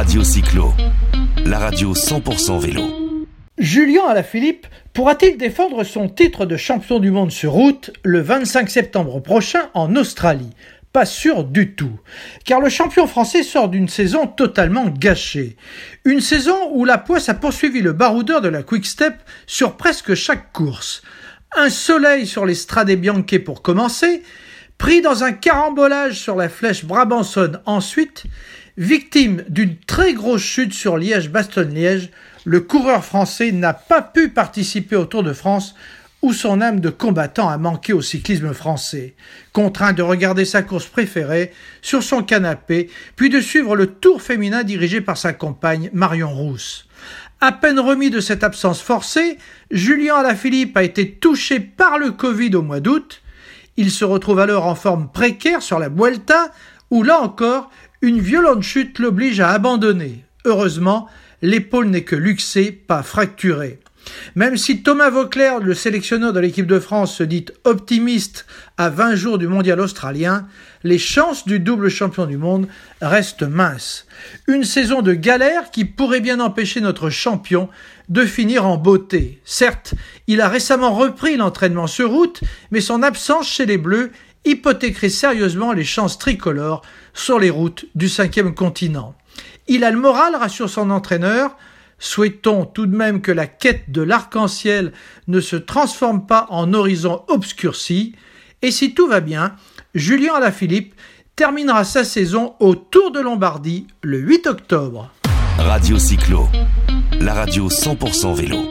Radio Cyclo, la radio 100% vélo. Julien Alaphilippe pourra-t-il défendre son titre de champion du monde sur route le 25 septembre prochain en Australie? Pas sûr du tout, car le champion français sort d'une saison totalement gâchée. Une saison où la poisse a poursuivi le baroudeur de la Quick Step sur presque chaque course. Un soleil sur les Strade Bianche pour commencer, pris dans un carambolage sur la flèche Brabançonne ensuite, victime d'une très grosse chute sur Liège-Bastogne-Liège, le coureur français n'a pas pu participer au Tour de France où son âme de combattant a manqué au cyclisme français, contraint de regarder sa course préférée sur son canapé, puis de suivre le tour féminin dirigé par sa compagne Marion Rousse. À peine remis de cette absence forcée, Julien Alaphilippe a été touché par le Covid au mois d'août. Il se retrouve alors en forme précaire sur la Vuelta, où là encore, une violente chute l'oblige à abandonner. Heureusement, l'épaule n'est que luxée, pas fracturée. Même si Thomas Vauclair, le sélectionneur de l'équipe de France, se dit optimiste à 20 jours du mondial australien, les chances du double champion du monde restent minces. Une saison de galère qui pourrait bien empêcher notre champion de finir en beauté. Certes, il a récemment repris l'entraînement sur route, mais son absence chez les Bleus hypothéquerait sérieusement les chances tricolores sur les routes du cinquième continent. Il a le moral, rassure son entraîneur, Souhaitons tout de même que la quête de l'arc-en-ciel ne se transforme pas en horizon obscurci, et si tout va bien, Julien Alaphilippe terminera sa saison au Tour de Lombardie le 8 octobre. Radio Cyclo, la radio 100% vélo.